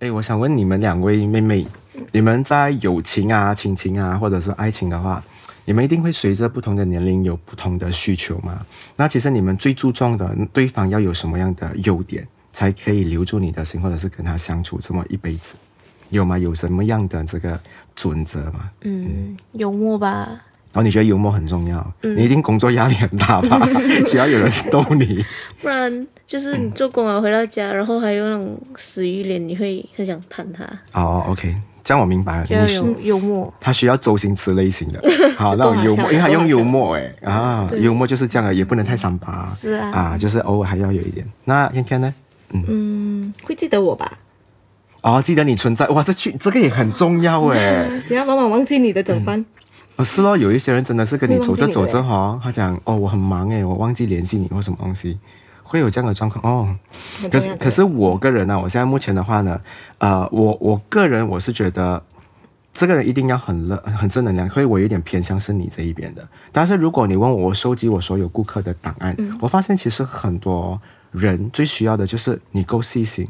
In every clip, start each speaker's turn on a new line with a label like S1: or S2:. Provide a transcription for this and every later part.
S1: 哎，我想问你们两位妹妹，你们在友情啊、亲情啊，或者是爱情的话，你们一定会随着不同的年龄有不同的需求吗？那其实你们最注重的对方要有什么样的优点，才可以留住你的心，或者是跟他相处这么一辈子，有吗？有什么样的这个准则吗？
S2: 嗯，嗯幽默吧。
S1: 哦，你觉得幽默很重要？嗯、你一定工作压力很大吧？需要有人逗你，
S2: 不然就是你做工啊，回到家，然后还有那种死鱼脸，你会很想喷他。
S1: 哦，OK，这样我明白了。
S2: 你是幽默，
S1: 他需要周星驰类型的。好，那种幽默，因为他用幽默，哎啊，幽默就是这样的，也不能太伤疤。
S2: 是啊，
S1: 啊，就是偶尔还要有一点。那天天呢？
S3: 嗯，嗯会记得我吧？
S1: 哦，记得你存在，哇，这句这个也很重要哎。
S3: 等下妈妈忘记你的怎么办？
S1: 哦，是咯，有一些人真的是跟你走着走着哈，他讲哦，我很忙诶，我忘记联系你或什么东西，会有这样的状况哦。可是可是我个人呢、啊，我现在目前的话呢，呃，我我个人我是觉得这个人一定要很乐很正能量，所以我有点偏向是你这一边的。但是如果你问我，我收集我所有顾客的档案，嗯、我发现其实很多人最需要的就是你够细心。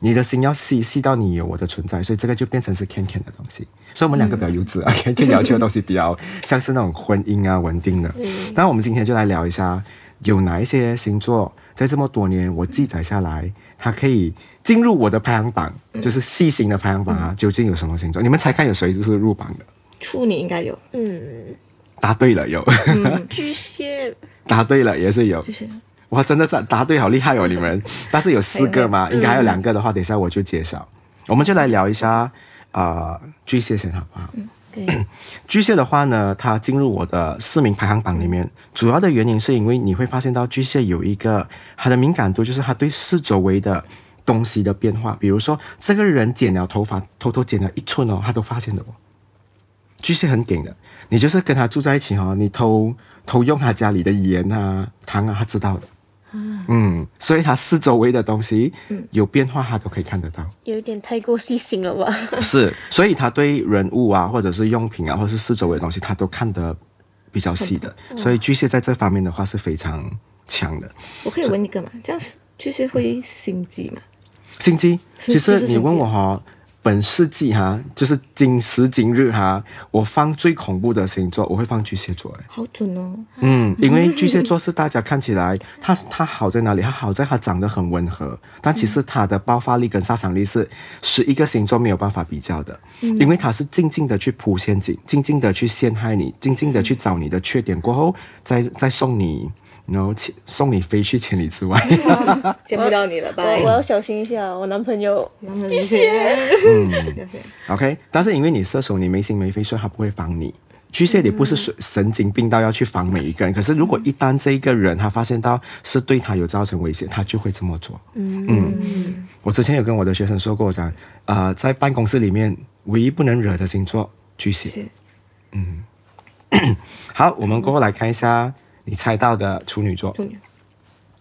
S1: 你的心要细细到你有我的存在，所以这个就变成是 Ken Ken 的东西。所以我们两个比较幼稚啊，Ken Ken 要求的东西比较像是那种婚姻啊稳定的。当然，我们今天就来聊一下，有哪一些星座在这么多年我记载下来，它可以进入我的排行榜，就是细心的排行榜啊。究竟有什么星座？你们猜看有谁就是入榜的？
S3: 处女应该有，
S2: 嗯，
S1: 答对了有。
S2: 巨蟹，
S1: 答对了也是有。哇，真的是答对，好厉害哦！你们，但是有四个嘛，应该还有两个的话，等一下我就揭晓。我们就来聊一下啊、呃，巨蟹先好不好？
S2: 嗯、
S1: 巨蟹的话呢，它进入我的市民排行榜里面，主要的原因是因为你会发现到巨蟹有一个它的敏感度，就是它对四周围的东西的变化，比如说这个人剪了头发，偷偷剪了一寸哦，他都发现的哦。巨蟹很顶的，你就是跟他住在一起哈、哦，你偷偷用他家里的盐啊、糖啊，他知道的。嗯，所以他四周围的东西有变化，他都可以看得到。
S2: 有一点太过细心了吧？
S1: 是，所以他对人物啊，或者是用品啊，或者是四周围的东西，他都看得比较细的。所以巨蟹在这方面的话是非常强的。
S3: 我可以问一个吗？这样巨蟹会心机吗？
S1: 心机？其实你问我哈。本世纪哈，就是今时今日哈，我放最恐怖的星座，我会放巨蟹座。哎，
S3: 好准哦。
S1: 嗯，因为巨蟹座是大家看起来，它它好在哪里？它好在它长得很温和，但其实它的爆发力跟杀伤力是十一个星座没有办法比较的。嗯，因为它是静静的去铺陷阱，静静的去陷害你，静静的去找你的缺点，过后再再送你。然后送你飞去千里之外，
S3: 见不到你了吧？
S2: 我要小心一下，我男朋友
S3: 巨蟹。
S1: 嗯，OK。但是因为你射手，你没心没肺，所以他不会防你。巨蟹也不是神经病到要去防每一个人。可是如果一旦这一个人他发现到是对他有造成威胁，他就会这么做。嗯嗯。我之前有跟我的学生说过，我讲啊，在办公室里面唯一不能惹的星座巨蟹。嗯。好，我们过后来看一下。你猜到的处女座，处女，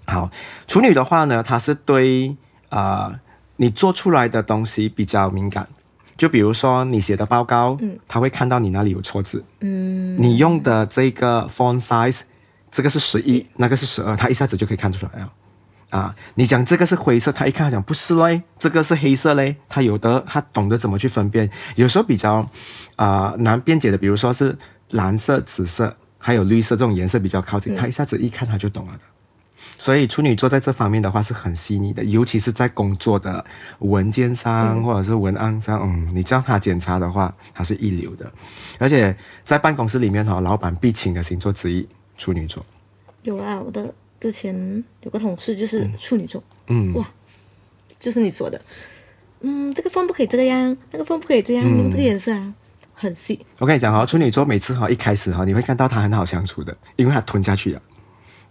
S1: 好，处女的话呢，它是对啊、呃，你做出来的东西比较敏感。就比如说你写的报告，嗯，他会看到你哪里有错字，嗯，你用的这个 font size，这个是十一，嗯，那个是十二，他一下子就可以看出来了。啊，你讲这个是灰色，他一看他讲不是嘞，这个是黑色嘞，他有的他懂得怎么去分辨。有时候比较啊、呃、难辩解的，比如说是蓝色、紫色。还有绿色这种颜色比较靠近，他一下子一看他就懂了的。所以处女座在这方面的话是很细腻的，尤其是在工作的文件上或者是文案上，嗯，你叫他检查的话，他是一流的。而且在办公室里面哈，老板必请的星座之一，处女座。
S3: 有啊，我的之前有个同事就是处女座，
S1: 嗯，
S3: 哇，就是你说的，嗯，这个风不可以这个样，那个风不可以这样，用、嗯、这个颜色啊。很细，
S1: 我跟你讲哈，处女座每次哈一开始哈，你会看到他很好相处的，因为他吞下去了。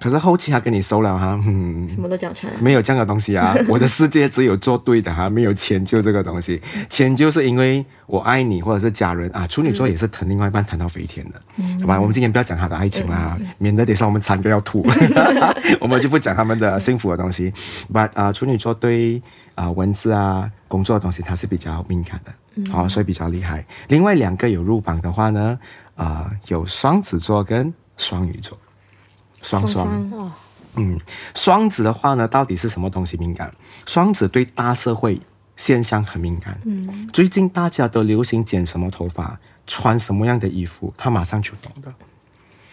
S1: 可是后期他跟你收了哈，嗯，
S3: 什么都讲出来，
S1: 没有这样的东西啊。我的世界只有做对的哈，没有迁就这个东西。迁就是因为我爱你，或者是家人啊。处女座也是疼另外一半疼到飞天的，嗯、好吧？我们今天不要讲他的爱情啦，嗯、免得等下我们惨个要吐。我们就不讲他们的幸福的东西。But 啊，处女座对啊文字啊工作的东西，他是比较敏感的。好、哦，所以比较厉害。另外两个有入榜的话呢，啊、呃，有双子座跟双鱼座，双双，嗯，双子的话呢，到底是什么东西敏感？双子对大社会现象很敏感。嗯，最近大家都流行剪什么头发，穿什么样的衣服，他马上就懂的。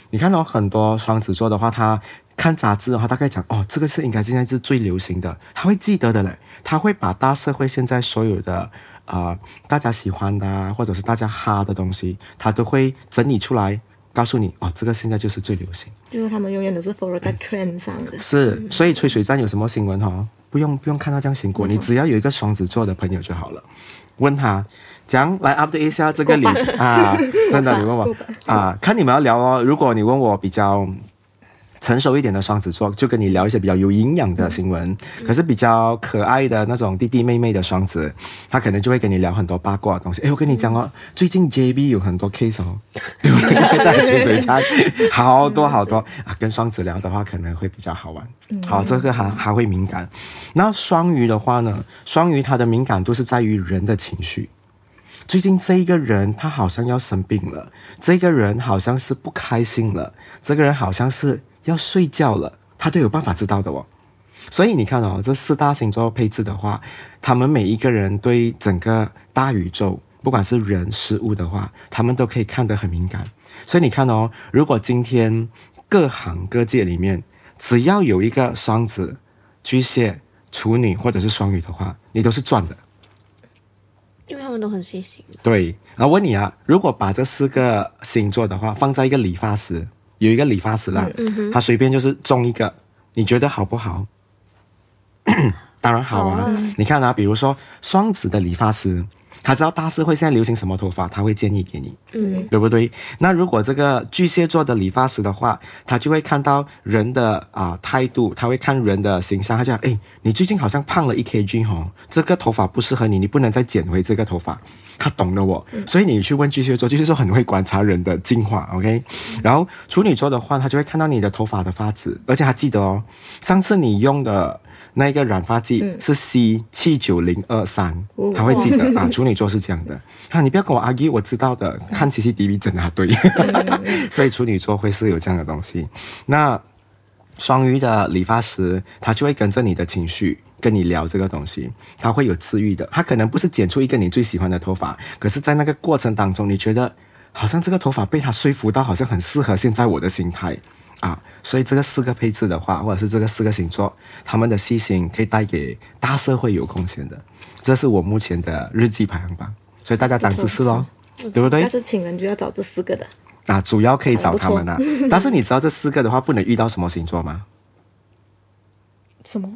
S1: 你看到很多双子座的话，他看杂志的话，大概讲哦，这个是应该现在是最流行的，他会记得的嘞。他会把大社会现在所有的啊、呃，大家喜欢的啊，或者是大家哈的东西，他都会整理出来，告诉你哦，这个现在就是最流行。
S3: 就是他们永远都是 follow 在 trend 上的。
S1: 是，所以吹水站有什么新闻哈、哦？不用不用看到这样辛苦，你只要有一个双子座的朋友就好了，问他。讲来 update 一下这个礼 啊，真的你问我啊，看你们要聊哦。如果你问我比较成熟一点的双子座，就跟你聊一些比较有营养的新闻。嗯、可是比较可爱的那种弟弟妹妹的双子，他可能就会跟你聊很多八卦的东西。哎，我跟你讲哦，最近 JB 有很多 case 哦，对不对？现在潜水餐好多好多啊。跟双子聊的话，可能会比较好玩。好，这个还还会敏感。那双鱼的话呢？双鱼它的敏感度是在于人的情绪。最近这一个人他好像要生病了，这个人好像是不开心了，这个人好像是要睡觉了，他都有办法知道的哦。所以你看哦，这四大星座配置的话，他们每一个人对整个大宇宙，不管是人事物的话，他们都可以看得很敏感。所以你看哦，如果今天各行各业里面只要有一个双子、巨蟹、处女或者是双鱼的话，你都是赚的。
S2: 因为他们都很细心。
S1: 对，然后问你啊，如果把这四个星座的话放在一个理发师，有一个理发师啦，他随便就是种一个，你觉得好不好？当然好啊。你看啊，比如说双子的理发师。他知道大社会现在流行什么头发，他会建议给你，嗯，对不对？那如果这个巨蟹座的理发师的话，他就会看到人的啊、呃、态度，他会看人的形象，他就讲，哎，你最近好像胖了一 kg 哦，这个头发不适合你，你不能再剪回这个头发。他懂了我，所以你去问巨蟹座，巨蟹座很会观察人的进化，OK？然后处女座的话，他就会看到你的头发的发质，而且他记得哦，上次你用的。那个染发剂是 C 七九零二三，他会记得 啊。处女座是这样的，啊，你不要跟我 argue，我知道的，看 CCTV 真的对，所以处女座会是有这样的东西。那双鱼的理发师，他就会跟着你的情绪跟你聊这个东西，他会有治愈的。他可能不是剪出一个你最喜欢的头发，可是在那个过程当中，你觉得好像这个头发被他说服到，好像很适合现在我的心态。啊，所以这个四个配置的话，或者是这个四个星座，他们的细心可以带给大社会有贡献的。这是我目前的日记排行榜，所以大家长知识喽，对不对？
S3: 下次请人就要找这四个的。
S1: 啊，主要可以找他们啊。但是你知道这四个的话，不能遇到什么星座吗？
S3: 什么？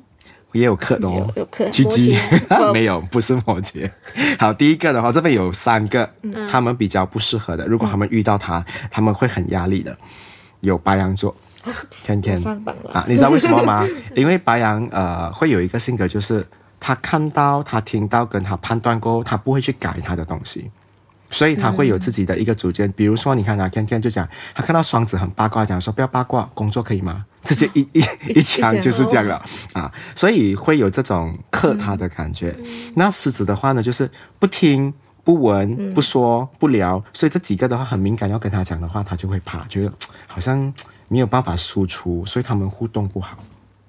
S1: 也有克的哦，
S3: 有克。
S1: 巨鸡 没有，不是摩羯。好，第一个的话，这边有三个，嗯、他们比较不适合的。如果他们遇到他，嗯、他们会很压力的。有白羊座，天天啊，你知道为什么吗？因为白羊呃会有一个性格，就是他看到、他听到、跟他判断过，他不会去改他的东西，所以他会有自己的一个主见。嗯、比如说，你看啊，天天就讲，他看到双子很八卦，讲说不要八卦，工作可以吗？直接一 一一枪就是这样了啊，所以会有这种克他的感觉。嗯、那狮子的话呢，就是不听。不闻不说不聊，所以这几个的话很敏感，要跟他讲的话，他就会怕，觉得好像没有办法输出，所以他们互动不好。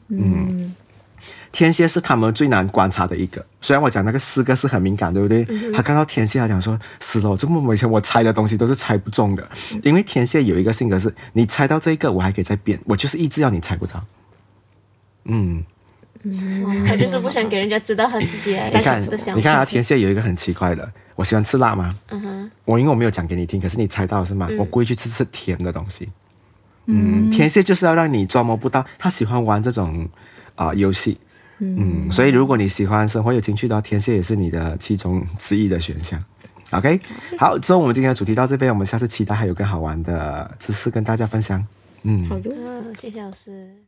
S1: 嗯，嗯，天蝎是他们最难观察的一个。虽然我讲那个四个是很敏感，对不对？嗯、他看到天蝎，他讲说：“死了，这么以前我猜的东西都是猜不中的，因为天蝎有一个性格是，你猜到这一个，我还可以再变，我就是一直要你猜不到。”嗯。
S2: 嗯，他就是不想给人家知道他自己的想法。
S1: 你看啊，天蝎有一个很奇怪的，我喜欢吃辣吗？嗯哼，我因为我没有讲给你听，可是你猜到是吗？嗯、我故意去吃吃甜的东西。嗯，嗯天蝎就是要让你捉摸不到，他喜欢玩这种啊、呃、游戏。嗯，嗯，所以如果你喜欢生活有情趣的话，天蝎也是你的其中之一的选项。OK，好，之后我们今天的主题到这边，我们下次期待还有更好玩的知识跟大家分享。嗯，
S3: 好的，
S2: 谢谢老师。